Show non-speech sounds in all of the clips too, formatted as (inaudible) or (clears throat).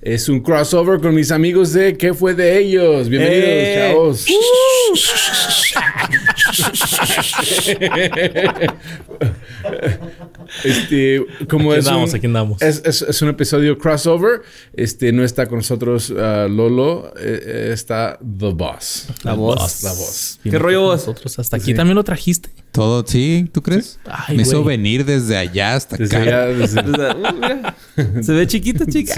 Es un crossover con mis amigos de ¿Qué fue de ellos? Bienvenidos, ¡Eh! chavos. (laughs) (laughs) este, como Aquí es andamos, un, aquí andamos. Es, es- es un episodio crossover. Este, no está con nosotros ah, Lolo, eh, eh, está The Boss. La voz. La voz. Viene rollo vos? Nosotros hasta aquí también lo trajiste. Todo, sí, ¿tú crees? Ay, Me hizo venir desde allá hasta Desde acá. allá, desde- (laughs) O sea, uh. Se ve chiquito, (laughs) chica.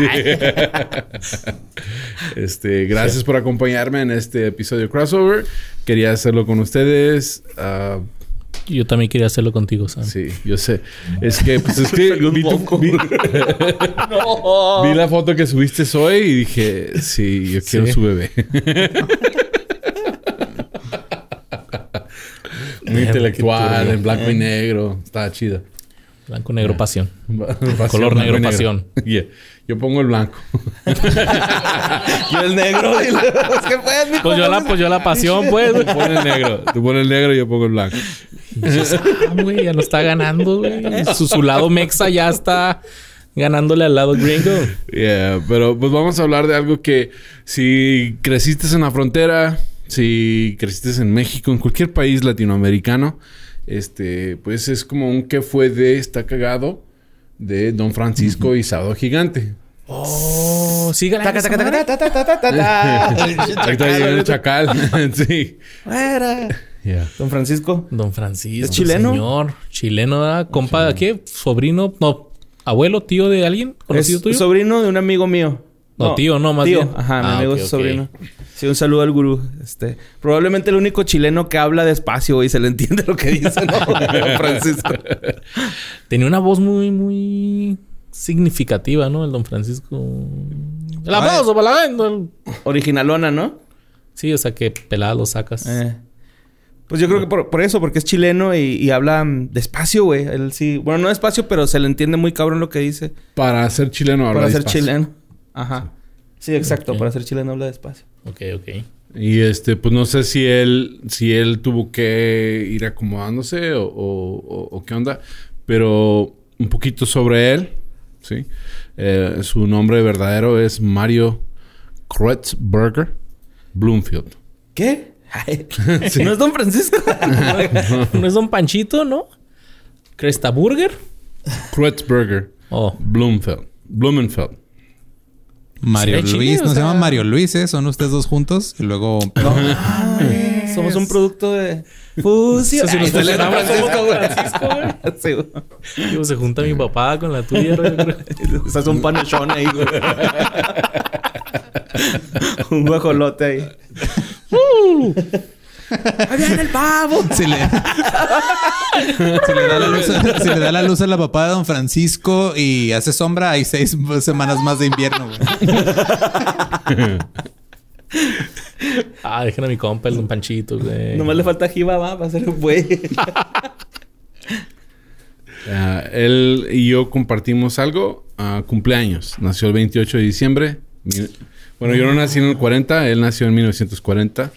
Este, gracias por acompañarme en este episodio crossover. Quería hacerlo con ustedes. ah, Yo también quería hacerlo contigo, Sam. sí, yo sé. Es que, pues es que (laughs) vi, tu- vi- (laughs) No. vi la foto que subiste hoy y dije, sí, yo quiero Sí. su bebé. (laughs) Muy intelectual, en blanco y negro. Estaba chido. Blanco, negro, pasión. Pasión, Color negro, y pasión. Yeah. Yo pongo el blanco. (laughs) Yo el negro. dile. Es que pues, Pues yo la, pues yo la pasión, pues. Tú pones el negro. Tú pones el negro y yo pongo el blanco. Ah, güey, ya no está ganando, güey. (laughs) Su, su lado mexa ya está ganándole al lado gringo. Yeah, pero pues vamos a hablar de algo que si creciste en la frontera, si creciste en México, en cualquier país latinoamericano, este, pues es como un que fue de está cagado de Don Francisco y Sábado Gigante. Oh, sígala. Taca, taca, taca, ta, ta, ta, ta, ta. (laughs) Ahorita viene el chacal. (laughs) sí. Fuera. Yeah. Don Francisco. Don Francisco. ¿Es chileno? Señor. Chileno, ¿verdad? Compa, ¿de qué? ¿Sobrino? No. ¿Abuelo? ¿Tío de alguien? ¿Conocido Es tuyo? sobrino de un amigo mío. No, tío, no, más tío. bien. Ajá, mi Ah, amigo ok, es sobrino. Sí, un saludo al gurú. Este, probablemente el único chileno que habla despacio y se le entiende lo que dice, ¿no? (laughs) Don Francisco. Tenía una voz muy, muy significativa, ¿no? El don Francisco. El aplauso para la venta. Originalona, ¿no? Sí, o sea que pelada lo sacas. Eh. Pues yo creo que por, por eso, porque es chileno y, y habla despacio, güey. Él sí. Bueno, no despacio, pero se le entiende muy cabrón lo que dice. Para ser chileno habla para ser despacio. chileno. Ajá. Sí, exacto. Para ser chileno habla despacio. Ok, ok. Y este, pues no sé si él, si él tuvo que ir acomodándose o, o- o- o qué onda, pero un poquito sobre él, ¿sí? Eh, su nombre verdadero es Mario Kreutzberger Bloomfield. ¿Qué? (laughs) ¿No es Don Francisco? (laughs) ¿No es don Panchito, no? ¿Cresta Burger? Kreutzberger Oh. Bloomfield. Blumenfeld. Mario Sí, Luis, o ¿no se sea- llama Mario Luis, eh? Son ustedes dos juntos y luego... (laughs) Somos un producto de fusión. (laughs) Si nos fusionamos, Francisco, (laughs) güey. Digo, se junta mi papá con la tuya, creo. Estás un panechón ahí, güey. (laughs) un guajolote ahí. ¡Ahí viene el pavo! Si le... si, le da la luz a, si le da la luz a la papá de Don Francisco y hace sombra, hay seis semanas más de invierno, güey. Ah, dejen a mi compa, el don Panchito, güey. Nomás le falta jiba, va, va a ser un güey. (laughs) Ah, él y yo compartimos algo. ah, cumpleaños. Nació el 28 de diciembre. Bueno, yo no nací en el 40. Él nació en 1940.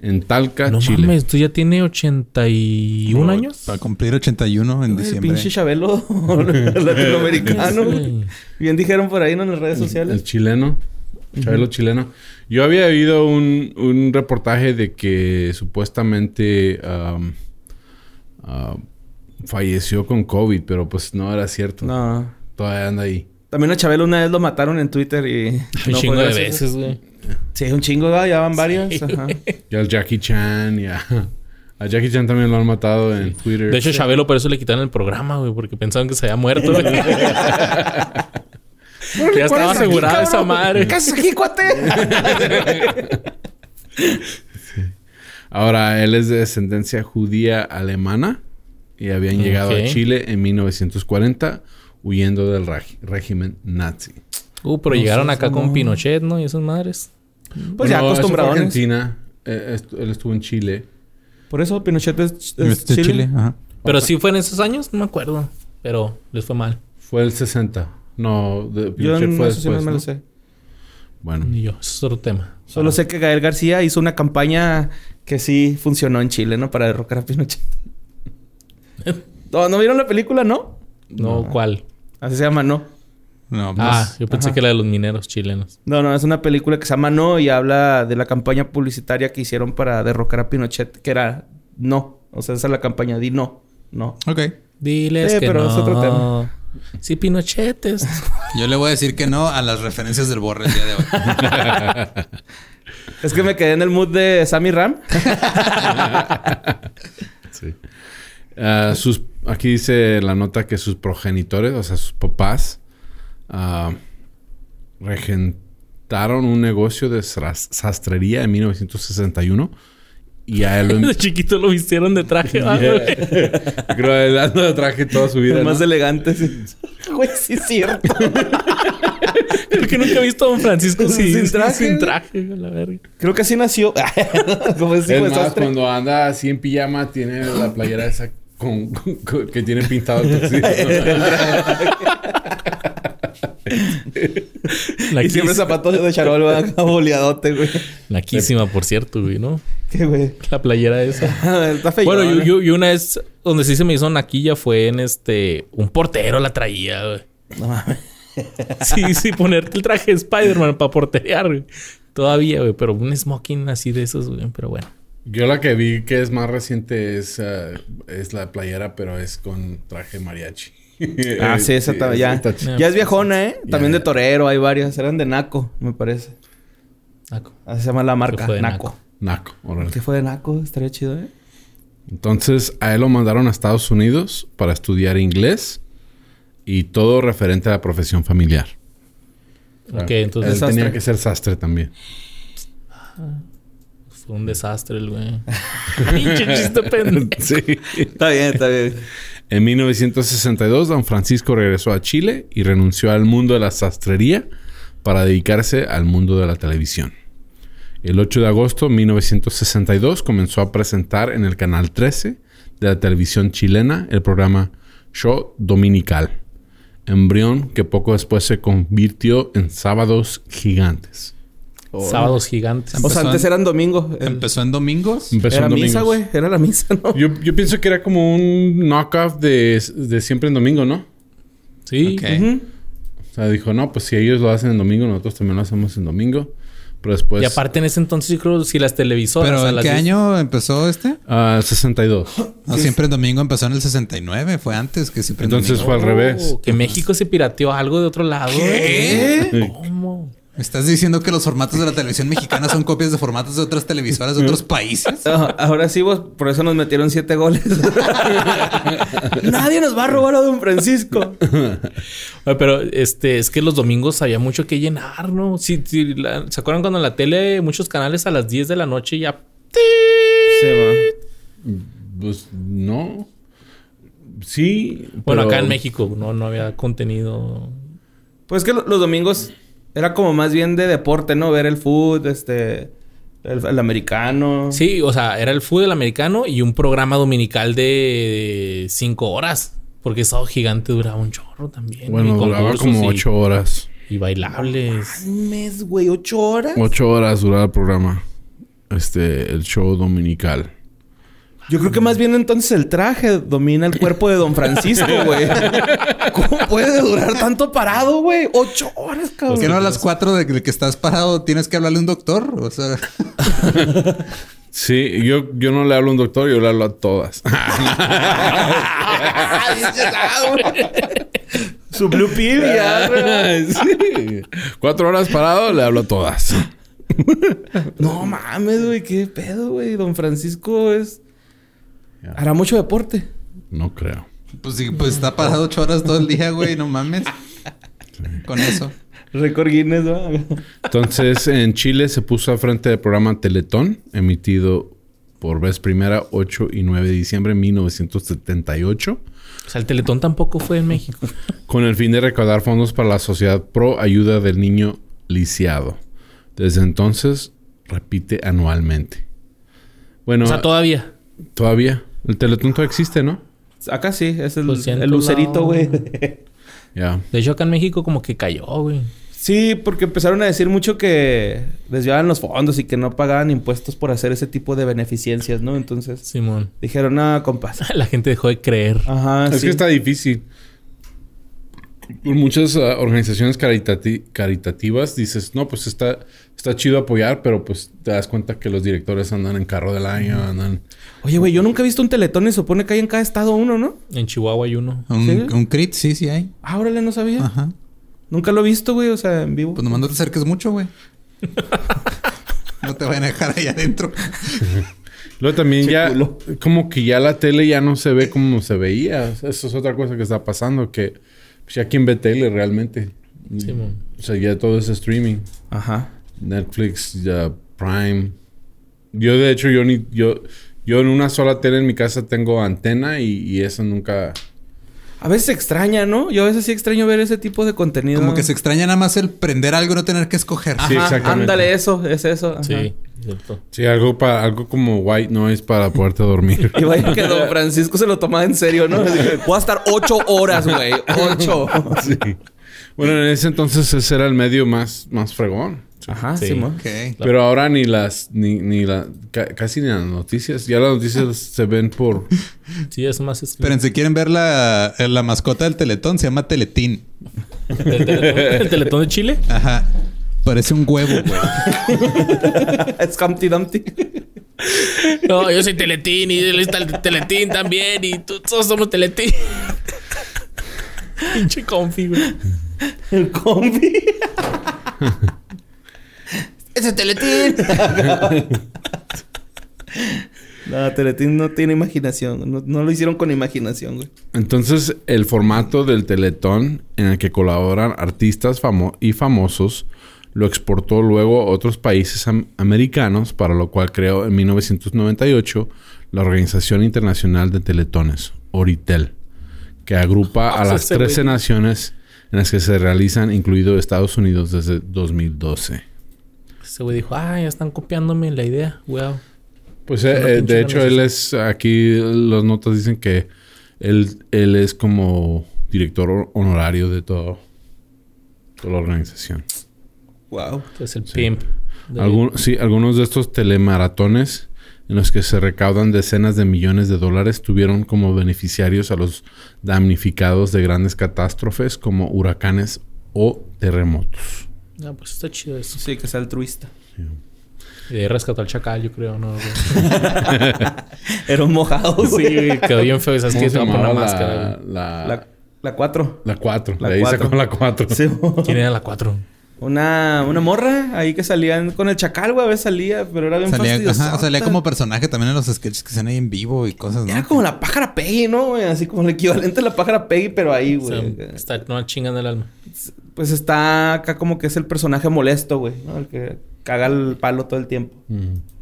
En Talca, No Chile. mames, tú ya tienes 81 años. Para cumplir 81 en El diciembre. pinche Chabelo (laughs) (laughs) latinoamericano. Bien dijeron por ahí ¿no? en las redes El sociales. chileno. Chabelo chileno. Yo había oído un, un reportaje de que supuestamente am, falleció con COVID, pero pues no era cierto. No. Todavía anda ahí. También a Chabelo una vez lo mataron en Twitter y... Un no chingo de veces, güey. Sí, un chingo, ya van varios. Ajá. (laughs) Y al Jackie Chan y a, (laughs) a Jackie Chan también lo han matado en Twitter. De hecho, Chabelo por eso le quitaron el programa, güey, porque pensaban que se había muerto, (laughs) ya estaba asegurada esa madre. ¿Qué haces aquí, cuate? Ahora, él es de descendencia judía alemana y habían llegado a. Chile en 1940 huyendo del régimen nazi. Uh, pero llegaron acá con Pinochet, ¿no? Y esas madres. Pues ya No, acostumbradones. Argentina. Eh, estu- él estuvo en Chile. Por eso Pinochet es, es Este Chile. Chile. Ajá. Pero sí fue en esos años, no me acuerdo. Pero les fue mal. Fue el 60. No, de Yo Pinochet en fue eso sí no después, me lo ¿no? sé. Bueno. Ni yo, eso es otro tema. Solo sé que Gael García hizo una campaña que sí funcionó en Chile, ¿no? Para derrocar a Pinochet. (laughs) ¿No, ¿no vieron la película, no? No, ¿cuál? Así se llama, ¿no? No, pues, Ah, yo pensé ajá. que era de los mineros chilenos. No, no, es una película que se llama No y habla de la campaña publicitaria que hicieron para derrocar a Pinochet, que era no. O sea, esa es la campaña, di no, no. Ok. Diles Sí, que pero no. es otro tema. Sí, Pinochet es... (laughs) Yo le voy a decir que no a las referencias del borre el día de hoy. (laughs) Es que me quedé en el mood de Sammy Ram. (laughs) Sí. Ah, sus, aquí dice la nota que sus progenitores, o sea, sus papás, ah, regentaron un negocio de sas- sastrería en 1961 y a él (laughs) lo... De chiquito lo vistieron de traje. ¿va, güey? (laughs) Creo que él anda de traje toda su vida. El más ¿no? elegante. (laughs) Güey, sí es cierto. Creo que nunca he visto a Don Francisco sin, Sin traje, Sin traje, güey, la verga. Creo que así nació. Como es más, sastre. cuando anda así en pijama, tiene la playera esa con, con- con- que tiene pintado el tuxedo. Y siempre zapatos de charol, acá (laughs) boleadote, güey. Laquísima, por cierto, güey, ¿no? ¿Qué, güey? La playera esa. (laughs) Está feo. Bueno, yo, yo, yo una vez donde sí se me hizo naquilla fue en este... Un portero la traía, güey. No mames. (laughs) Sí, sí, ponerte el traje de Spider-Man para porterear, güey. Todavía, güey. Pero un smoking así de esos, güey. Pero bueno. Yo la que vi que es más reciente es, ah, es la playera, pero es con traje mariachi. (laughs) Ah, sí, esa ta- ya. está Ya es viejona, ¿eh? También ya. de torero, hay varias. Eran de Naco, me parece. Naco. Así se llama la marca, fue de Naco. Naco, órale. ¿Qué fue de Naco? Estaría chido, ¿eh? Entonces a él lo mandaron a Estados Unidos para estudiar inglés y todo referente a la profesión familiar. Ok, Él entonces Sastre. tenía que ser sastre también. fue un desastre el güey. (laughs) Pinche chiste pendejo. (laughs) sí. Está bien, está bien. En 1962, don Francisco regresó a Chile y renunció al mundo de la sastrería para dedicarse al mundo de la televisión. El 8 de agosto de 1962 comenzó a presentar en el canal 13 de la televisión chilena el programa Show Dominical, embrión que poco después se convirtió en Sábados Gigantes. Sábados gigantes. O sea, antes en- eran domingos. El- Empezó en domingos. Empezó Era en misa, güey. Era la misa, ¿no? Yo, yo pienso que era como un knockoff de, de siempre en domingo, ¿no? Sí. O sea, dijo, no, pues si ellos lo hacen en domingo, nosotros también lo hacemos en domingo. Pero después... y aparte en ese entonces yo creo si las televisoras... ¿Pero a en las qué 10 año empezó este? Ah, 62. No, siempre en domingo empezó en el 69. Fue antes que siempre en Entonces domingo. fue al revés. Oh, Que México se pirateó algo de otro lado. ¿Qué? ¿Cómo? ¿Me estás diciendo que los formatos de la televisión mexicana son copias de formatos de otras televisoras de otros países? Ah, Ahora sí, vos, por eso nos metieron siete goles. (laughs) Nadie nos va a robar a Don Francisco. (laughs) Pero este, es que los domingos había mucho que llenar, ¿no? La- ¿Se acuerdan cuando en la tele muchos canales a las 10 de la noche ya... Sí, va. Pues no. Sí. Bueno, pero- acá en México no, no había contenido... Pues que lo- los domingos era como más bien de deporte, ¿no? Ver el fútbol, este... El, el americano. Sí, o sea, era el fútbol americano y un programa dominical de 5 horas. Porque Sábado Gigante duraba un chorro también. Bueno, duraba como y- ocho horas. Y bailables. Un mes, güey. ¿Ocho horas? Ocho horas duraba el programa. Este, el show dominical. Yo creo que más bien entonces el traje domina el cuerpo de Don Francisco, (laughs) güey. ¿Cómo puede durar tanto parado, güey? Ocho horas, cabrón. ¿Por qué no a las 4 de que estás parado tienes que hablarle a un doctor? O sea, Sí, yo, yo no le hablo a un doctor, yo le hablo a todas. (laughs) Su blue pill ya. (laughs) Sí. Cuatro horas parado, le hablo a todas. No mames, güey. ¿Qué pedo, güey? Don Francisco es... Hará mucho deporte. No creo. pues sí, pues está parado 8 horas todo el día, güey, no mames. Con eso. Récord Guinness, ¿no? Entonces, en Chile se puso al frente del programa Teletón, emitido por vez primera 8 y 9 de diciembre de 1978, O sea, el Teletón tampoco fue en México. con el fin de recaudar fondos para la Sociedad Pro Ayuda del Niño Lisiado. Desde entonces, repite anualmente. Bueno, O sea, todavía. todavía. El Teletón todavía existe, ¿no? Acá sí, es el, el lucerito, güey. (laughs) Ya. De hecho, acá en México como que cayó, güey. Sí, porque empezaron a decir mucho que desviaban los fondos y que no pagaban impuestos por hacer ese tipo de beneficencias, ¿no? Entonces Simón. dijeron, no, compas. (laughs) La gente dejó de creer. Ajá, es sí. que está difícil. Muchas ah, organizaciones caritati- caritativas dices, no, pues está, está chido apoyar, pero pues te das cuenta que los directores andan en carro del año, andan... Oye, güey, yo nunca he visto un teletón y supone que hay en cada estado uno, ¿no? En Chihuahua hay uno. Un, ¿Sí? un crit, sí, sí hay. Ah, órale, no sabía. Ajá. Nunca lo he visto, güey, o sea, en vivo. Pues nomás no te acerques mucho, güey. (laughs) no te vayan a dejar ahí adentro. (laughs) Luego también ya, como que ya la tele ya no se ve como se veía. Eso es otra cosa que está pasando, que pues, ya quien ve tele realmente. Simón. O sea, ya todo es streaming. Ajá. Netflix, ya Prime. Yo de hecho, yo ni, yo, yo en una sola tele en mi casa tengo antena y, y eso nunca. A veces se extraña, ¿no? Yo a veces sí extraño ver ese tipo de contenido. Como que se extraña nada más el prender algo y no tener que escoger. Ajá, Sí, exactamente. Ándale, eso, es eso. ajá. Sí, cierto. Sí, algo para, algo como white noise para poderte dormir. (laughs) Y vaya que Don (laughs) Francisco se lo tomaba en serio, ¿no? Voy a estar ocho horas, güey. Ocho. (laughs) sí. Bueno, en ese entonces ese era el medio más, más fregón. Ajá, Sí. Simón. Ok. Pero ahora ni las, ni, ni la, ca- casi ni las noticias. Ya las noticias se ven por. (laughs) Sí, es más... Es... Pero si quieren ver la, la mascota del Teletón, se llama Teletín. ¿El teletón, el teletón de Chile? Ajá. Parece un huevo, güey. (laughs) Es Humpty Dumpty. No, yo soy Teletín y él está el Teletín también y tú- todos somos Teletín. (laughs) Pinche confi, güey. El combi. ¡Ese es Teletín! (laughs) no, Teletín no tiene imaginación. No, no lo hicieron con imaginación, güey. Entonces, el formato del Teletón en el que colaboran artistas famo- y famosos lo exportó luego a otros países am- americanos, para lo cual creó en 1998 la Organización Internacional de Teletones, Oritel, que agrupa a (laughs) las ese 13 güey. naciones en las que se realizan, incluido Estados Unidos desde 2012. Ese güey dijo, ah, ya están copiándome la idea. Wow. Pues eh, eh, de hecho él es aquí las notas dicen que él, él es como director honorario de todo toda la organización. Wow. Es el pimp. de- Algun- sí, algunos de estos telemaratones en los que se recaudan decenas de millones de dólares tuvieron como beneficiarios a los damnificados de grandes catástrofes como huracanes o terremotos. Ah, pues está chido eso. Sí, que es altruista. Y de ahí rescató al chacal, yo creo, ¿no? (laughs) Era un mojado, sí, güey. güey, quedó bien feo. ¿Sabes ¿Cómo qué? se la, máscara. güey. la, La, la cuatro. la 4? La ahí cuatro. sacó la 4. Sí, ¿Quién era la 4? Una, una morra ahí que salían con el chacal, güey. A veces salía, pero era bien Salía, ajá, salía como personaje también en los sketches que se hacen ahí en vivo y cosas, ¿no? Era como la pájara Peggy, ¿no, güey? Así como el equivalente a la pájara Peggy, pero ahí, güey. está no chingan el alma. Pues está acá como que es el personaje molesto, güey. ¿no? El que caga el palo todo el tiempo.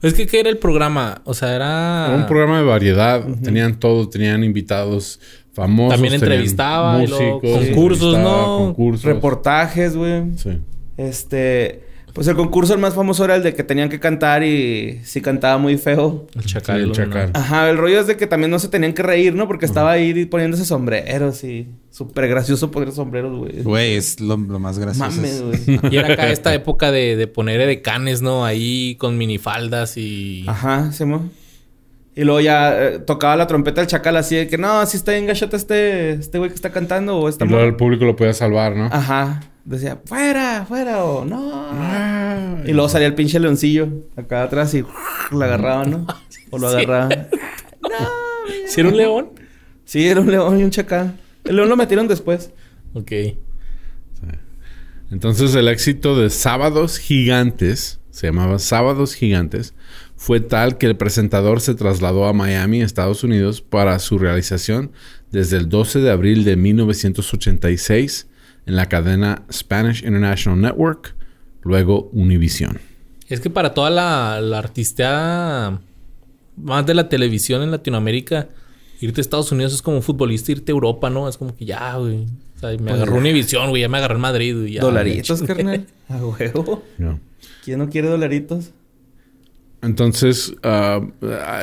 Es que, ¿qué era el programa? O sea, era... Era un programa de variedad. Tenían todo. Tenían invitados famosos. También entrevistaba y luego músicos. concursos, entrevistaba, ¿no? Concursos. Reportajes, güey. Sí. Este... Pues el concurso el más famoso era el de que tenían que cantar y si cantaba muy feo. El chacal. Sí, el ¿no? chacal. Ajá, el rollo es de que también no se tenían que reír, ¿no? Porque estaba ahí poniéndose sombreros y... Súper gracioso poner sombreros, güey. Güey, es lo, lo más gracioso. Mames, es- güey. (laughs) Y era acá esta época de, de poner edecanes, ¿no? Ahí con minifaldas y... Ajá, Simón. Y luego ya eh, tocaba la trompeta del chacal así de que no, así está bien gachota este, este güey que está cantando o esta Y luego morra". el público lo podía salvar, ¿no? Ajá. Decía, fuera, fuera o no. Y luego salía el pinche leoncillo acá atrás y (laughs) lo agarraban, ¿no? O lo (laughs) Sí. agarraban. (laughs) ¿Si era un león? Sí, era un león y un chacal. El león lo metieron después. Ok. Entonces el éxito de Sábados Gigantes, se llamaba Sábados Gigantes, fue tal que el presentador se trasladó a Miami, Estados Unidos, para su realización desde el 12 de abril de 1986 en la cadena Spanish International Network, luego Univision. Es que para toda la, la artisteada más de la televisión en Latinoamérica, irte a Estados Unidos es como un futbolista irte a Europa, ¿no? Es como que ya, güey. O sea, me Pues agarró ya. Univisión, güey. Ya me agarró en Madrid, güey. ya, Dolaritos, güey. (laughs) carnal. A huevo. ¿no? ¿Quién no quiere dolaritos? Entonces, ah,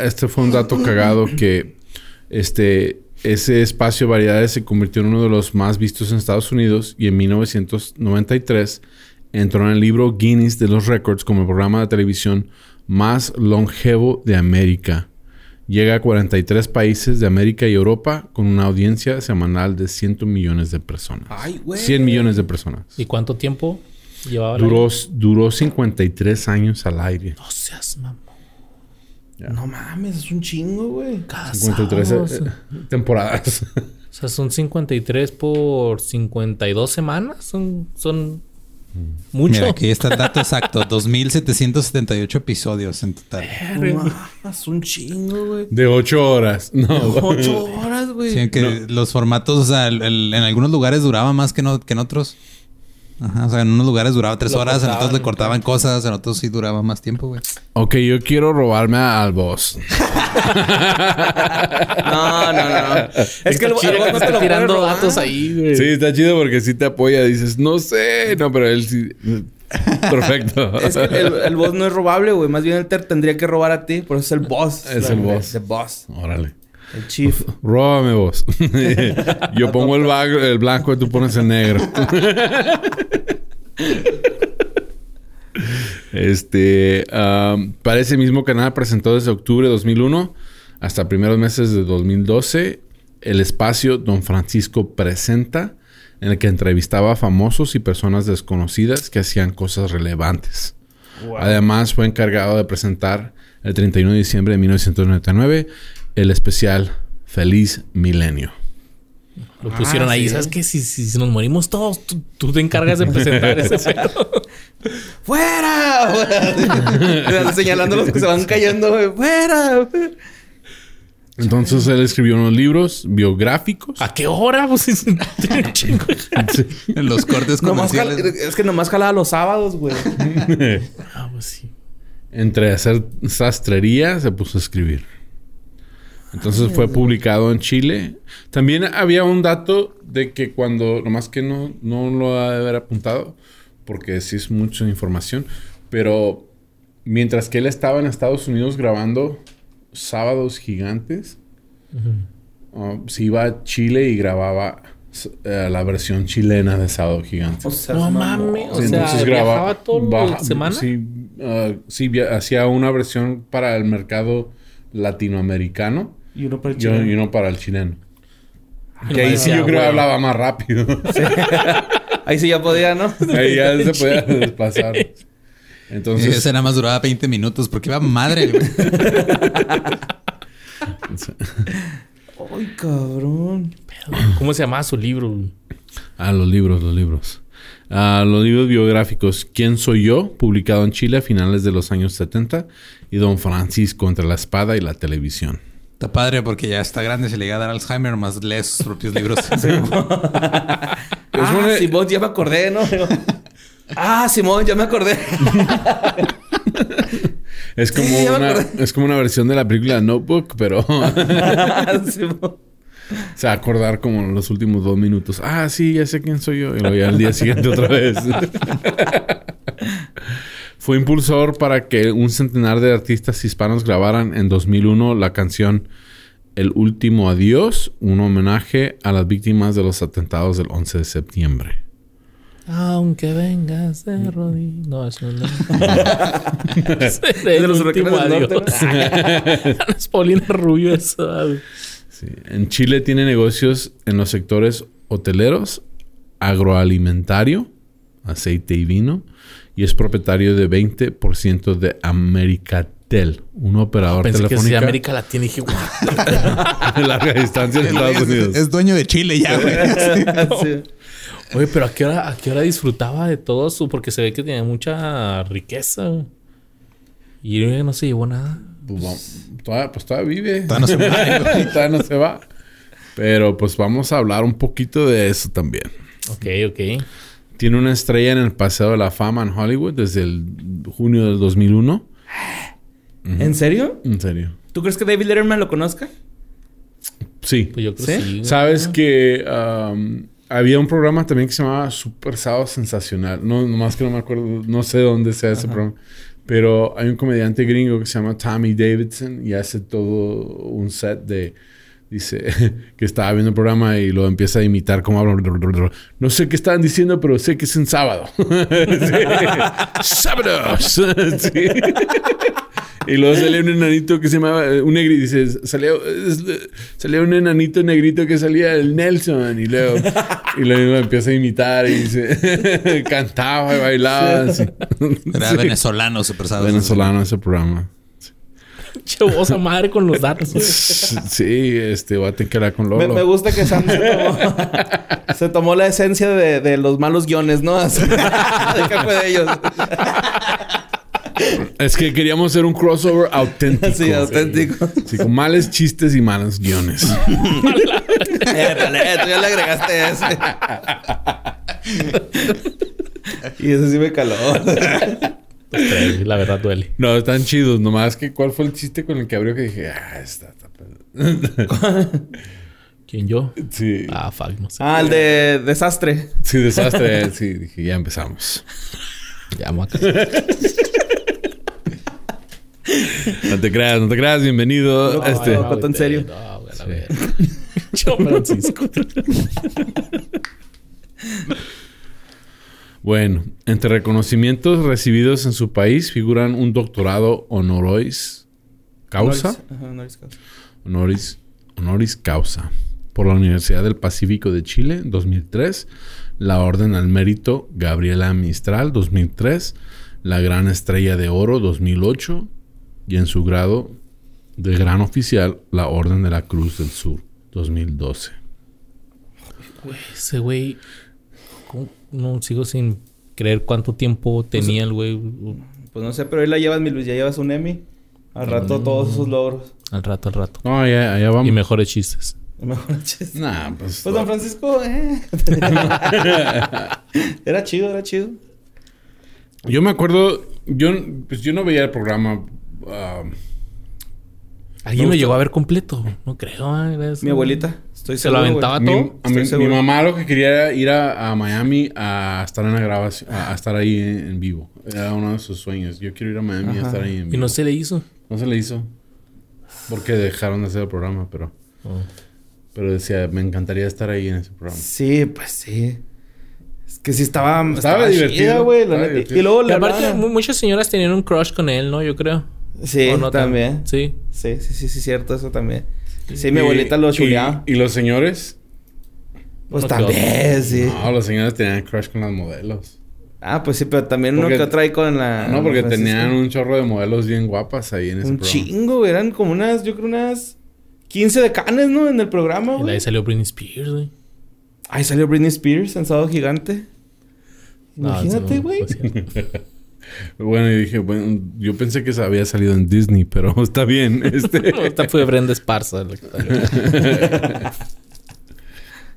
este fue un dato cagado que este, ese espacio de variedades se convirtió en uno de los más vistos en Estados Unidos y en 1993 entró en el libro Guinness de los Records como el programa de televisión más longevo de América. Llega a 43 países de América y Europa con una audiencia semanal de 100 millones de personas. Ay, güey. 100 millones de personas. ¿Y cuánto tiempo llevaba? Duró, duró 53 años al aire. No seas mamón. No mames, es un chingo, güey. 53 Casados. eh, temporadas. (laughs) O sea, son 53 por 52 semanas. Son, son mucho. Mira, aquí está el dato exacto. (laughs) 2.778 episodios en total. No mames, un chingo, güey. De 8 horas. No. Ocho horas, güey. Sí, que los formatos, o sea, el- el- en algunos lugares duraba más que, no, que en otros. Ajá, o sea, en unos lugares duraba tres Lo horas, en otros le cortaban cosas, en otros sí duraba más tiempo, güey. Ok, yo quiero robarme al boss. (laughs) No, no, no. Es que el, el Chido boss que no está te lo tirando robar. datos ahí, güey. Sí, está chido porque sí te apoya. Dices, no sé. No, pero él sí. (laughs) Perfecto. Es que el, el boss no es robable, güey. Más bien él te tendría que robar a ti. Por eso es el boss. Es el boss. The boss. Órale. El chief. (laughs) Róbame vos. (laughs) yo pongo el, blanco y tú pones el negro. (laughs) este, am, para ese mismo canal presentó desde octubre de 2001 hasta primeros meses de 2012 el espacio Don Francisco Presenta, en el que entrevistaba a famosos y personas desconocidas que hacían cosas relevantes. Además, fue encargado de presentar el 31 de diciembre de 1999 el especial Feliz Milenio. Lo pusieron Ah, ahí. sí. ¿Sabes qué? Si, si, si nos morimos todos, tú, tú te encargas de presentar ese (laughs) pedo. ¡Fuera! ¡Fuera! (laughs) (laughs) Señalando los que se van cayendo. ¡Fuera! Entonces él escribió unos libros biográficos. ¿A qué hora? Pues es un chingo. En los cortes Nomás jala- comerciales. es que nomás jalaba los sábados, güey. Ah, pues sí. Entre hacer sastrería se puso a escribir. Entonces fue publicado en Chile. También había un dato de que cuando, nomás que no, no lo ha de haber apuntado, porque sí es mucha información, pero mientras que él estaba en Estados Unidos grabando Sábados Gigantes, uh, se iba a Chile y grababa eh, la versión chilena de Sábado Gigante. O sea, No mames. O Sí, sea, entonces viajaba toda la semana. Sí, ah, sí, hacía una versión para el mercado latinoamericano Y uno para el chileno. y uno para el chileno. Y Que ahí sí yo creo que hablaba más rápido. (laughs) (laughs) Ahí sí ya podía, ¿no? ahí ya se podía (laughs) desplazar. Entonces, Ese nada más duraba 20 minutos porque iba madre, güey. Ay, cabrón. ¿Cómo se llamaba su libro? güey? ah, los libros, los libros. Ah, los libros biográficos ¿Quién soy yo? Publicado en Chile a finales de los años 70 y Don Francisco entre la espada y la televisión. Está padre porque ya está grande, se le llega a dar Alzheimer, más lee sus propios libros. (laughs) ah, una- Simón, ya me acordé, ¿no? ah, Simón, ya me acordé. (laughs) Es como, Sí, ya me una, acordé. es como una versión de la película Notebook, pero (laughs) Simón. se va a acordar como en los últimos dos minutos. Ah, sí, ya sé quién soy yo. Y luego ya al día siguiente otra vez. Fue impulsor para que un centenar de artistas hispanos grabaran en 2001 la canción El último adiós, un homenaje a las víctimas de los atentados del 11 de septiembre. Aunque vengas de rodillas. No, eso no (laughs) es. De los norte, ¿no? (laughs) es Paulina Rubio eso. Sí. En Chile tiene negocios en los sectores hoteleros, agroalimentario, aceite y vino, y es propietario de 20% de Americatel, un operador Pensé que telefónico sí, América Latina dije, "Guau". (laughs) de larga distancia en Estados es, Unidos. es dueño de Chile ya, güey. (laughs) (laughs) Sí. Oye, pero ¿a qué, hora, ¿a qué hora disfrutaba de todo su...? Porque se ve que tenía mucha riqueza. Y no se llevó nada. Pues, todavía, pues todavía vive. Todavía no se güey. Todavía no se va. Pero pues vamos a hablar un poquito de eso también. Ok, ok. Tiene una estrella en el Paseo de la Fama en Hollywood desde el junio del 2001. ¿En serio? En serio. ¿Tú crees que David Letterman lo conozca? Sí. Pues yo creo ¿Sí? que sí. güey. Sabes que um, había un programa también que se llamaba Super Sábado Sensacional. No, nomás que no me acuerdo, no sé dónde sea ese programa. Pero hay un comediante gringo que se llama Tommy Davidson y hace todo un set de. Dice (laughs) que estaba viendo el programa y lo empieza a imitar como hablan. No sé qué estaban diciendo, pero sé que es en sábado. (laughs) Sí. ¡Sábados! (laughs) Sí. Y luego salía un enanito que se llamaba, eh, un negrito, dice, salía, salía un enanito negrito que salía el Nelson y luego, y luego empieza a imitar y dice, cantaba y bailaba. así. Era Sí. venezolano. Venezolano ese programa. Che, vos a madre con los datos. (laughs) Sí, este, voy a tener que hablar con Lolo. me gusta que Sam se tomó, (laughs) se tomó la esencia de, de los malos guiones, ¿no? (laughs) De fue de ellos. Es que queríamos hacer un crossover auténtico. Sí, auténtico. Sí, con males chistes y malos guiones. Eh, dale, tú ya le agregaste ese. y ese sí me caló. Los tres, güey, la verdad duele. No, están chidos. Nomás que cuál fue el chiste con el que abrió que dije, ah, está, está pedo". (laughs) ¿Quién yo? Sí. Ah, fuck, no sé. Ah, el de desastre. Sí, desastre. sí, dije, ya empezamos. Ya, maca. No te creas, no te creas, bienvenido. No, este. no, en serio. No, güey, a la. (laughs) Yo, Francisco. (laughs) Bueno, entre reconocimientos recibidos en su país figuran un doctorado honoris causa. Honoris- causa. honoris, honoris causa por la Universidad del Pacífico de Chile 2003, la Orden al Mérito Gabriela Mistral 2003, la Gran Estrella de Oro 2008 y en su grado de Gran Oficial la Orden de la Cruz del Sur 2012. Ese güey. No sigo sin creer cuánto tiempo tenía el güey. Pues no sé, pero ahí la llevas, mi Luis. Ya llevas un Emmy. Al rato todos esos logros. Al rato, al rato. No, allá, allá vamos. Y mejores chistes. (laughs) Mejor chiste. Nah, pues, Pues don Francisco, eh. (laughs) era chido, era chido. yo me acuerdo, yo, pues yo no veía el programa. ah, ¿Alguien lo llegó a ver completo? No creo. ah. Mi abuelita. Estoy Se lo seguro, aventaba güey. Mi, todo. a mi- mamá lo que quería era ir a, a Miami a estar en la grabación, a, a estar ahí en, en vivo. Era uno de sus sueños. Yo quiero ir a Miami a estar ahí en vivo. Y no se le hizo. No se le hizo. Porque dejaron de hacer el programa, pero... Oh. Pero decía, me encantaría estar ahí en ese programa. Sí, pues sí. Es que sí estaba... Estaba divertido, güey. estaba neta. divertido. Y luego la aparte, muchas señoras tenían un crush con él, ¿no? Yo creo. Sí, ¿O no también. Sí. Sí, sí, sí, sí, cierto, eso también. Sí, mi abuelita lo y- chuleaba. ¿Y los señores? Pues que también, sí. No, los señores tenían crush con las modelos. Ah, pues sí, pero también Porque- uno que trae con la... no, porque Francisco. tenían un chorro de modelos bien guapas ahí en ese Un programa. chingo, güey. Eran como unas, yo creo unas 15 decanes, ¿no? En el programa, Y de güey. ahí salió Britney Spears, güey. Ahí salió Britney Spears en Sábado Gigante. No, Imagínate, no güey. Bueno, y dije, bueno, yo pensé que se había salido en Disney, pero (laughs) está bien. Este, (laughs) Esta fue Brenda Esparza.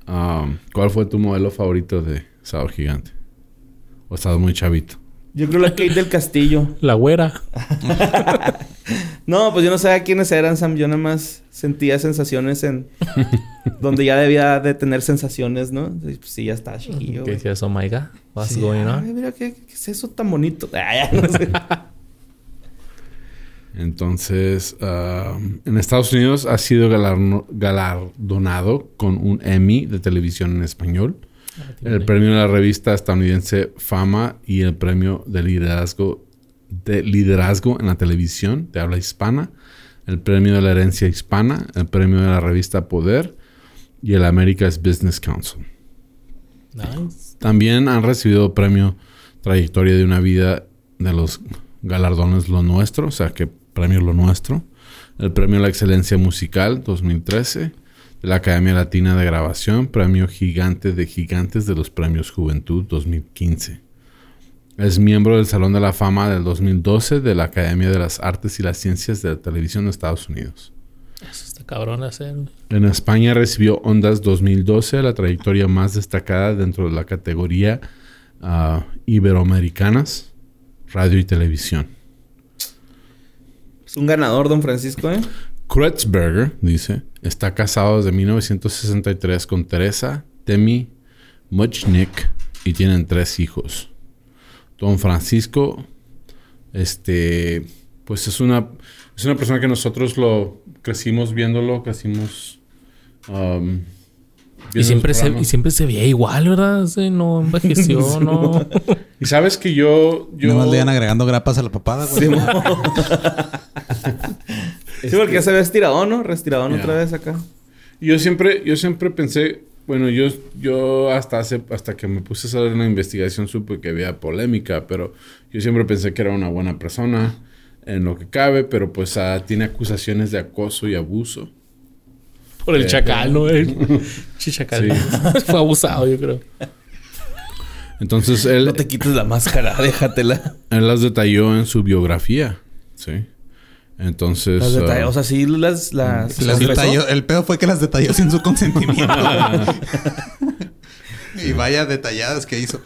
Um, (laughs) ¿Cuál fue tu modelo favorito de Sábado Gigante? ¿O estabas muy chavito? Yo creo la Kate del Castillo. (laughs) La güera. No, pues yo no sabía quiénes eran, Sam. Yo nada más sentía sensaciones en... (laughs) donde ya debía de tener sensaciones, ¿no? Pues sí, ya está chiquillo, Que güey. decías, oh my god, what's Sí, going ay, mira, ¿qué, qué es eso tan bonito? Ay, (laughs) ya no sé. Entonces, en Estados Unidos ha sido galarno- galardonado con un Emmy de televisión en español, el premio de la revista estadounidense Fama y el premio de liderazgo de liderazgo en la televisión de habla hispana, el premio de la herencia hispana, el premio de la revista Poder y el America's Business Council. Nice. También han recibido premio Trayectoria de una vida de los galardones Lo Nuestro, o sea que premio Lo Nuestro, el premio a la excelencia musical 2013, de la Academia Latina de Grabación, premio Gigante de Gigantes de los premios Juventud 2015. Es miembro del Salón de la Fama del 2012 de la Academia de las Artes y las Ciencias de la Televisión de Estados Unidos. Eso está cabrón hacer. En España recibió Ondas 2012, la trayectoria más destacada dentro de la categoría ah, Iberoamericanas, radio y televisión. Es un ganador, don Francisco, ¿eh? Kreuzberger, dice, está casado desde 1963 con Teresa Temi Muchnick y tienen tres hijos. Don Francisco, este, pues es una, es una persona que nosotros lo crecimos viéndolo, crecimos... um, Y siempre, se, y siempre se veía igual, ¿verdad? Sí, no envejeció, (laughs) no. Y sabes que yo... yo Nada más le iban agregando grapas a la papada, güey. Sí, (laughs) (laughs) porque ya se ve estirado, ¿no? Restiradón Ya. otra vez acá. Yo siempre, yo siempre pensé, bueno, yo, yo hasta hace, hasta que me puse a hacer una investigación supe que había polémica, pero yo siempre pensé que era una buena persona en lo que cabe, pero pues ah, tiene acusaciones de acoso y abuso. Por el Eh, chacal, ¿no? El (laughs) chichacal. (laughs) Fue abusado, yo creo. Entonces él, No te quites la máscara, (laughs) déjatela. él las detalló en su biografía, ¿sí? Entonces... Las ah, detalles, o sea, sí las... las detalló- el pedo fue que las detalló sin su consentimiento. (laughs) y vaya detalladas que hizo.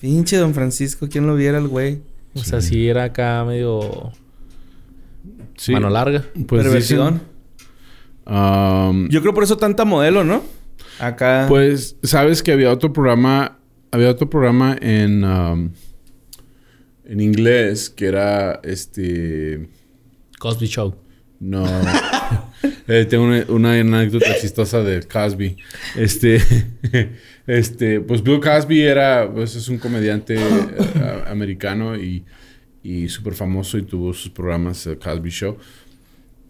Pinche Don Francisco, ¿quién lo viera el güey? O sea, sí era acá medio sí, mano larga. pues dicen, um, Yo creo por eso tanta modelo, ¿no? Acá... Pues, sabes que había otro programa, había otro programa en, um, en inglés que era este, Cosby Show. no, (laughs) Eh, tengo una, una anécdota chistosa de Cosby. Este, (laughs) este, pues Bill Cosby era, pues es un comediante eh, a- americano y, y súper famoso y tuvo sus programas, el Cosby Show.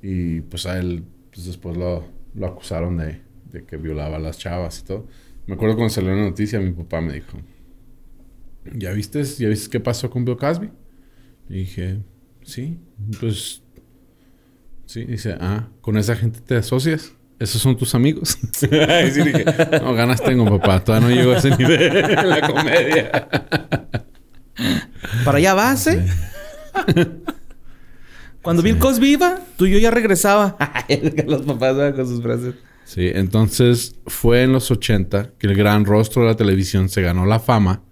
Y pues a él, pues después lo, lo acusaron de, de que violaba a las chavas y todo. Me acuerdo cuando salió la noticia, mi papá me dijo, ¿ya viste, ¿ya viste qué pasó con Bill Cosby? Y dije, sí, pues Sí, dice, ah, ¿con esa gente te asocias? ¿Esos son tus amigos? (laughs) y sí dije, no, ganas tengo, papá. Todavía no llego a ese nivel en la comedia. Para allá vas, ¿eh? (laughs) Cuando Bill Cosby iba, tú y yo ya regresaba. (laughs) Los papás ¿verdad? con sus frases. Sí, entonces fue en los 80 que el gran rostro de la televisión se ganó la fama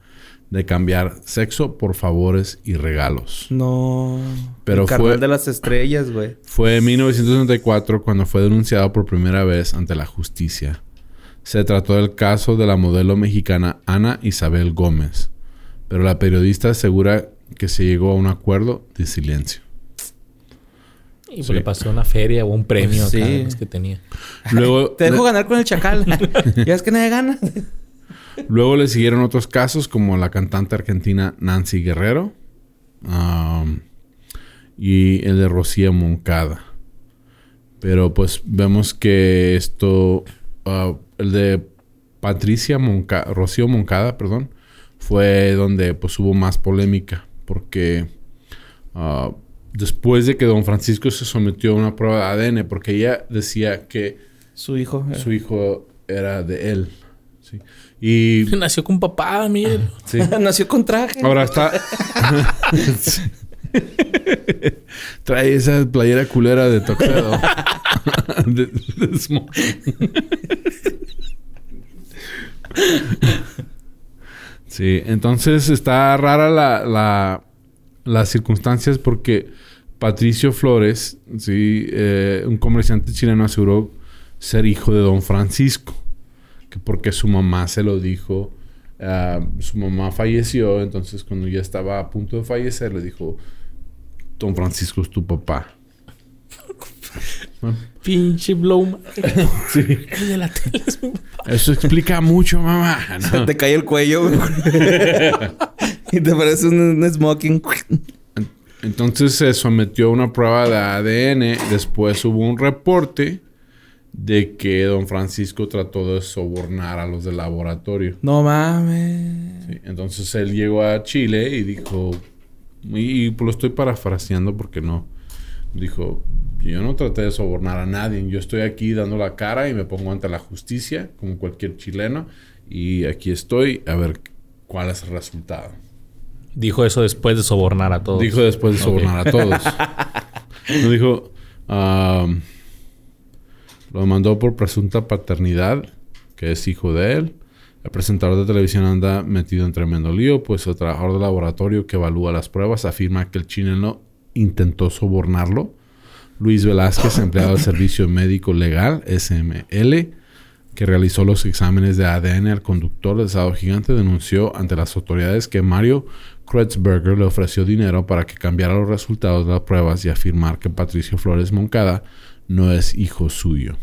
de cambiar sexo por favores y regalos. No. Pero el fue- de las estrellas, güey. Fue en 1964 cuando fue denunciado por primera vez ante la justicia. Se trató del caso de la modelo mexicana Ana Isabel Gómez, pero la periodista asegura que se llegó a un acuerdo de silencio. Y pues Sí. le pasó una feria o un premio Pues sí. que tenía. Luego, Te dejo ganar con el chacal. (laughs) ya es que nadie gana. Luego le siguieron otros casos como la cantante argentina Nancy Guerrero um, y el de Rocío Moncada. Pero pues vemos que esto, ah, el de Patricia Monca Rocío Moncada, perdón, fue donde pues hubo más polémica porque ah, después de que don Francisco se sometió a una prueba de ADN, porque ella decía que Su hijo. eh. su hijo era de él. ¿sí? Y (laughs) Nació con papá, mire. sí. (laughs) Nació con traje. ahora está. (laughs) Trae esa playera culera de toxedo. de, de sí, entonces está rara la, la- las circunstancias porque Patricio Flores, sí, eh, un comerciante chileno aseguró ser hijo de don Francisco, que porque su mamá se lo dijo, ah, su mamá falleció, entonces cuando ya estaba a punto de fallecer le dijo, don Francisco es tu papá. (laughs) Pinche blow. (laughs) Sí. El de la tele es mi papá. Eso explica mucho, mamá. (laughs) Se te cae el cuello, y te parece un, un smoking. Entonces se sometió a una prueba de ADN. Después hubo un reporte de que don Francisco trató de sobornar a los del laboratorio. No mames. Sí, Entonces él llegó a Chile y dijo, y, y lo estoy parafraseando porque no, dijo, yo no traté de sobornar a nadie, yo estoy aquí dando la cara y me pongo ante la justicia como cualquier chileno y aquí estoy a ver cuál es el resultado. Dijo eso después de sobornar a todos. Dijo después de sobornar a todos. (laughs) No dijo, am, lo demandó por presunta paternidad, que es hijo de él. El presentador de televisión anda metido en tremendo lío, pues el trabajador de laboratorio que evalúa las pruebas afirma que el chileno intentó sobornarlo. Luis Velázquez, empleado del Servicio Médico Legal, SML, que realizó los exámenes de ADN al conductor del sábado gigante, denunció ante las autoridades que Mario Kreuzberger le ofreció dinero para que cambiara los resultados de las pruebas y afirmar que Patricio Flores Moncada no es hijo suyo.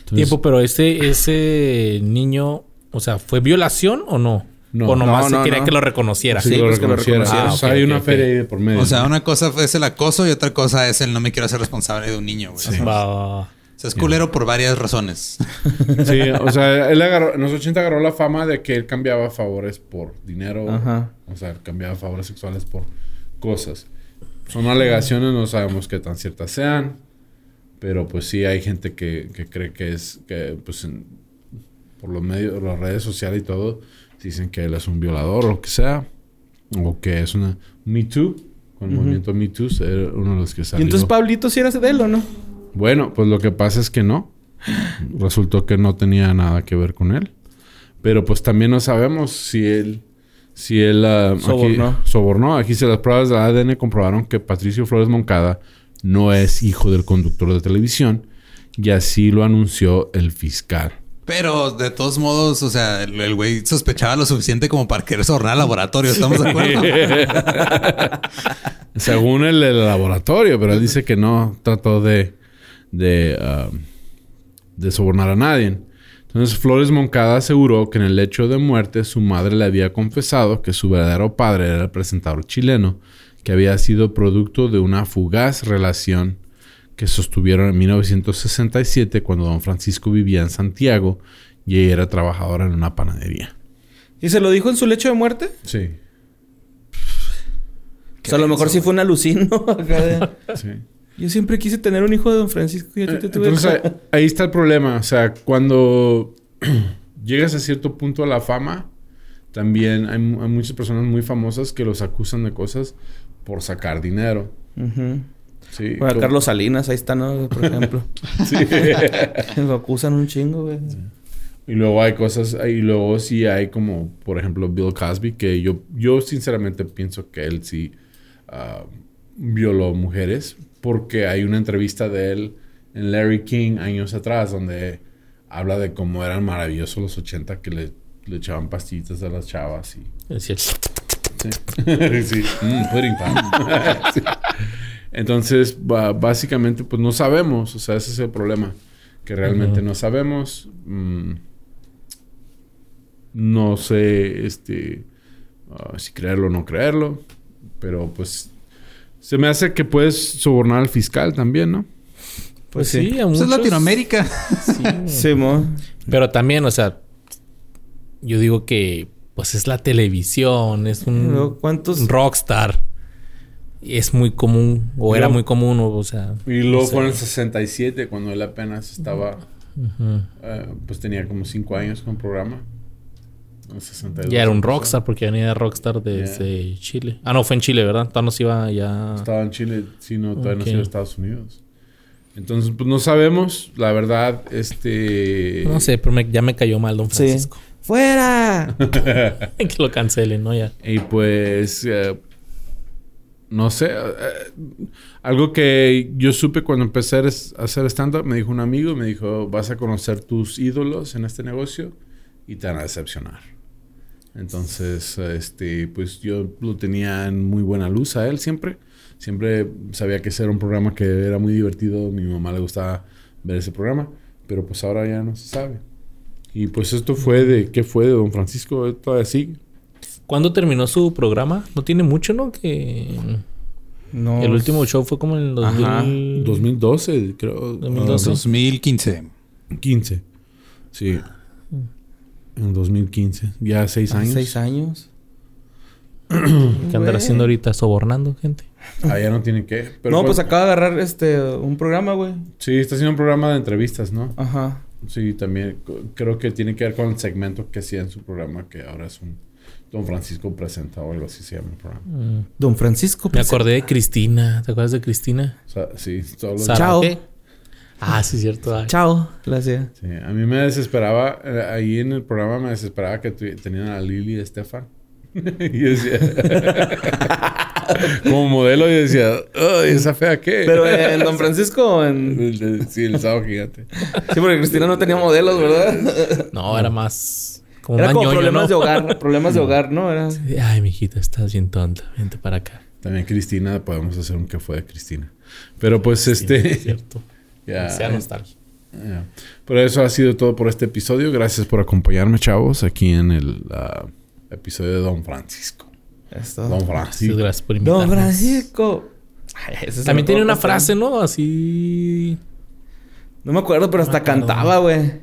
Entonces, Tiempo, pero ese, ese niño, o sea, ¿fue violación o no? No. o nomás No, se no, quería no. que lo reconociera. sí, Sí, lo pues que lo reconociera. reconociera. O sea, Ah, hay una feria ahí de por medio. O sea, una cosa es el acoso y otra cosa es el no me quiero hacer responsable de un niño, güey. Va. o sea, es culero por varias razones. Sí, o sea, (laughs) él agarró, en los 80 agarró la fama de que él cambiaba favores por dinero. Ajá. O sea, cambiaba favores sexuales por cosas. Son alegaciones, no sabemos qué tan ciertas sean. Pero pues sí hay gente que, que cree que es, que pues en- por los medios, las redes sociales y todo, dicen que él es un violador o lo que sea. O que es una Me Too. Con el movimiento Me Too, era uno de los que Y salió. entonces Pablito sí era de él, ¿o no? Bueno, pues lo que pasa es que no. Resultó que no tenía nada que ver con él. Pero pues también no sabemos si él... Si él... ah, aquí- Sobornó. sobornó. Aquí se las pruebas de ADN comprobaron que Patricio Flores Moncada no es hijo del conductor de televisión. Y así lo anunció el fiscal. Pero de todos modos, o sea, el güey sospechaba lo suficiente como para querer sobornar al laboratorio. ¿Estamos de acuerdo? (laughs) Según el, el laboratorio, pero él dice que no trató de, de, ah, de sobornar a nadie. Entonces Flores Moncada aseguró que en el lecho de muerte su madre le había confesado que su verdadero padre era el presentador chileno, que había sido producto de una fugaz relación que sostuvieron en 1967 cuando don Francisco vivía en Santiago y ella era trabajadora en una panadería. ¿Y se lo dijo en su lecho de muerte? Sí, O sea, a lo mejor sí fue un alucino. (laughs) sí. Yo siempre quise tener un hijo de don Francisco y a ti te tuve Entonces ahí- ahí está el problema. O sea, cuando (clears throat) llegas a cierto punto a la fama, también hay muchas personas muy famosas que los acusan de cosas por sacar dinero. Sí, Bueno, Carlos Salinas, ahí está, ¿no? Por ejemplo. (laughs) Sí. (laughs) lo acusan un chingo, güey. y luego hay cosas, y luego sí hay como, por ejemplo, Bill Cosby, que yo, yo sinceramente pienso que él sí ah, violó mujeres, porque hay una entrevista de él en Larry King años atrás, donde habla de cómo eran maravillosos los 80 que le, le echaban pastillitas a las chavas y Decía, Sí. (laughs) sí. Mm, pudding. (laughs) Sí. Entonces, básicamente, pues no sabemos. O sea, ese es el problema. Que realmente no sabemos. Mm, no sé, este... ah, si creerlo o no creerlo. Pero, pues... Se me hace que puedes sobornar al fiscal también, ¿no? Pues Pues sí, sí. a Pues es Latinoamérica. sí. Sí, mo. Pero también, o sea, yo digo que pues es la televisión, es un, ¿Cuántos? un rockstar. Y Es muy común, o era muy común, o, o sea. Y luego no sé. fue en el 67, cuando él apenas estaba... Eh, pues tenía como 5 años con programa. En el 62 Ya era un rockstar porque venía de rockstar desde Chile. Ah, no, fue en Chile, ¿verdad? Todavía no se iba ya. Estaba en Chile, sí, no, todavía no Ok. se iba a Estados Unidos. Entonces, pues no sabemos, la verdad, este... No sé, pero me- ya me cayó mal Don Sí. ¡Fuera! (laughs) que lo cancelen, ¿no? Ya. Y pues, eh, no sé, eh, algo que yo supe cuando empecé a hacer stand-up, me dijo un amigo, me dijo, vas a conocer tus ídolos en este negocio y te van a decepcionar. Entonces, este, pues yo lo tenía en muy buena luz a él siempre. Siempre sabía que ese era un programa que era muy divertido. Mi mamá le gustaba ver ese programa. Pero pues ahora ya no se sabe. Y pues esto fue de... ¿Qué fue de Don Francisco? Todavía sigue. ¿Cuándo terminó su programa? No tiene mucho, ¿no? Que No. el último show fue como en el Ajá. 2000. 2012, creo. 2012. 2015. Ah, 15. Sí. En 2015. Ya seis Hace años. Seis años. (clears throat) ¿Qué andará Güey. haciendo ahorita? ¿Sobornando gente? Ah, ya no tiene que. Pero no, pues acaba de agarrar este un programa, güey. Sí, está haciendo un programa de entrevistas, ¿no? Ajá. Sí, también. Creo que tiene que ver con el segmento que hacía en su programa, que ahora es un. Don Francisco presenta o algo así se llama el programa. Mm. Don Francisco. Me pues, acordé de Cristina. ¿Te acuerdas de Cristina? O sea, sí, todos los- Chao. ¿qué? Ah, sí, cierto. Ay. Chao. Hacía. Sí, a mí me desesperaba, eh, ahí en el programa me desesperaba que tenían a Lili y Estefan. (laughs) y decía, (laughs) (laughs) como modelo y decía, ay, esa fea qué. Pero en Don Francisco o en... Sí, el sábado gigante. Sí, porque Cristina no tenía modelos, ¿verdad? No, era más... Como Era como ñoño, problemas ¿no? de hogar. Problemas de hogar, ¿no? Era... Ay, mijita, estás bien tonta. Vente para acá. También Cristina, podemos hacer un que fue de Cristina. Pero pues Sí, este... es cierto. (laughs) ya, Sea nostalgia. ya. Pero eso ha sido todo por este episodio. Gracias por acompañarme, chavos, aquí en el ah, episodio de Don Francisco. Esto. Don Francisco. gracias por invitarme. Don Francisco. Ay, ese se También me tiene una frase, ¿no? Así... No me acuerdo, pero hasta acuerdo. cantaba, güey.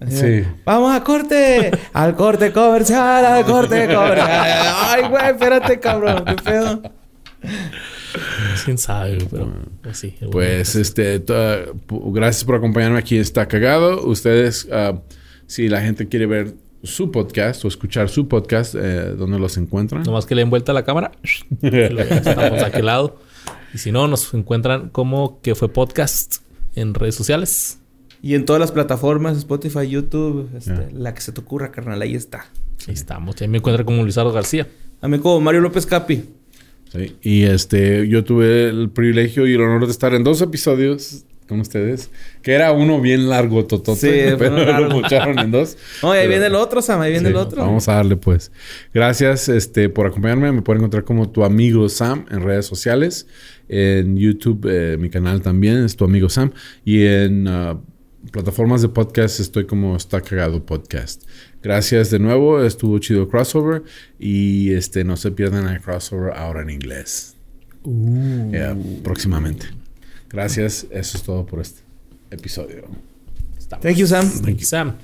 Así Sí. Vamos a corte. al corte comercial, al corte (laughs) comercial. Ay, güey, espérate, cabrón. ¿Qué pedo? ¿Quién sabe? Pero pues sí. el Pues este, gracias por acompañarme aquí. Está cagado. Ustedes, ah, si la gente quiere ver su podcast o escuchar su podcast, eh, ¿dónde los encuentran? Nomás que le den vuelta a la cámara. (laughs) Estamos de aquel lado. Y si no, nos encuentran como que fue podcast en redes sociales. Y en todas las plataformas, Spotify, YouTube, este, la que se te ocurra, carnal, ahí está. Ahí estamos. Ahí me encuentran como Luisardo García. A mí como Mario López Capi. Sí. Y este, yo tuve el privilegio y el honor de estar en dos episodios con ustedes, que era uno bien largo, totote, Sí, (laughs) pero largo. lo escucharon en dos. No, y ahí Pero- viene el otro, Sam, ahí viene Sí, el otro. Vamos a darle pues. Gracias este, por acompañarme. Me pueden encontrar como tu amigo Sam en redes sociales. En YouTube, eh, mi canal también es tu amigo Sam. Y en ah, plataformas de podcast estoy como Está Cagado Podcast. Gracias de nuevo. Estuvo chido crossover. Y este, no se pierdan el crossover ahora en inglés. Yeah, próximamente. Gracias. Eso es todo por este episodio. Thank you, Sam. Thank you. Sam.